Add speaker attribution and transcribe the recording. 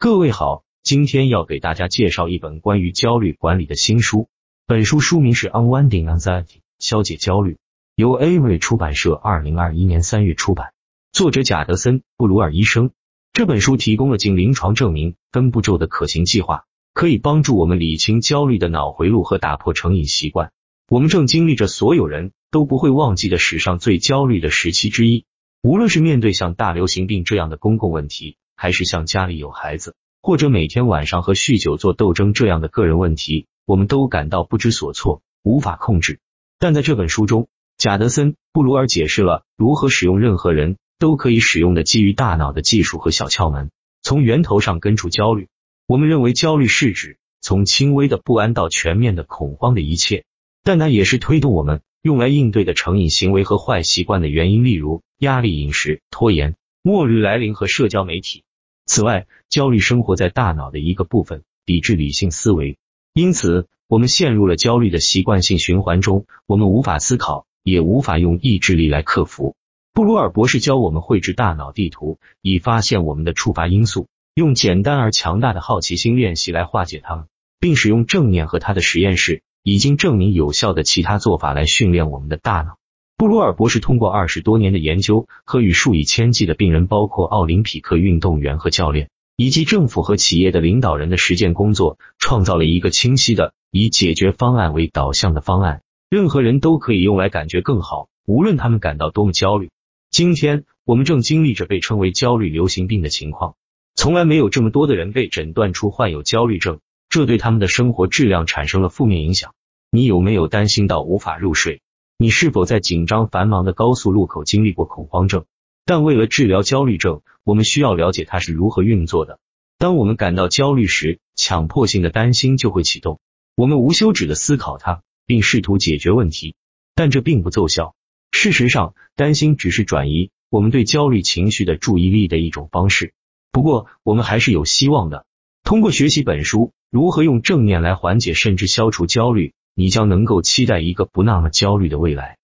Speaker 1: 各位好，今天要给大家介绍一本关于焦虑管理的新书。本书书名是《Unwinding Anxiety》，消解焦虑，由 Avery 出版社二零二一年三月出版，作者贾德森·布鲁尔医生。这本书提供了经临床证明、分步骤的可行计划，可以帮助我们理清焦虑的脑回路和打破成瘾习惯。我们正经历着所有人都不会忘记的史上最焦虑的时期之一，无论是面对像大流行病这样的公共问题。还是像家里有孩子，或者每天晚上和酗酒做斗争这样的个人问题，我们都感到不知所措，无法控制。但在这本书中，贾德森·布鲁尔解释了如何使用任何人都可以使用的基于大脑的技术和小窍门，从源头上根除焦虑。我们认为焦虑是指从轻微的不安到全面的恐慌的一切，但它也是推动我们用来应对的成瘾行为和坏习惯的原因，例如压力、饮食、拖延、末日来临和社交媒体。此外，焦虑生活在大脑的一个部分，抵制理性思维，因此我们陷入了焦虑的习惯性循环中。我们无法思考，也无法用意志力来克服。布鲁尔博士教我们绘制大脑地图，以发现我们的触发因素，用简单而强大的好奇心练习来化解它们，并使用正念和他的实验室已经证明有效的其他做法来训练我们的大脑。布鲁尔博士通过二十多年的研究和与数以千计的病人，包括奥林匹克运动员和教练，以及政府和企业的领导人的实践工作，创造了一个清晰的以解决方案为导向的方案。任何人都可以用来感觉更好，无论他们感到多么焦虑。今天我们正经历着被称为焦虑流行病的情况，从来没有这么多的人被诊断出患有焦虑症，这对他们的生活质量产生了负面影响。你有没有担心到无法入睡？你是否在紧张繁忙的高速路口经历过恐慌症？但为了治疗焦虑症，我们需要了解它是如何运作的。当我们感到焦虑时，强迫性的担心就会启动。我们无休止的思考它，并试图解决问题，但这并不奏效。事实上，担心只是转移我们对焦虑情绪的注意力的一种方式。不过，我们还是有希望的。通过学习本书，如何用正念来缓解甚至消除焦虑。你将能够期待一个不那么焦虑的未来。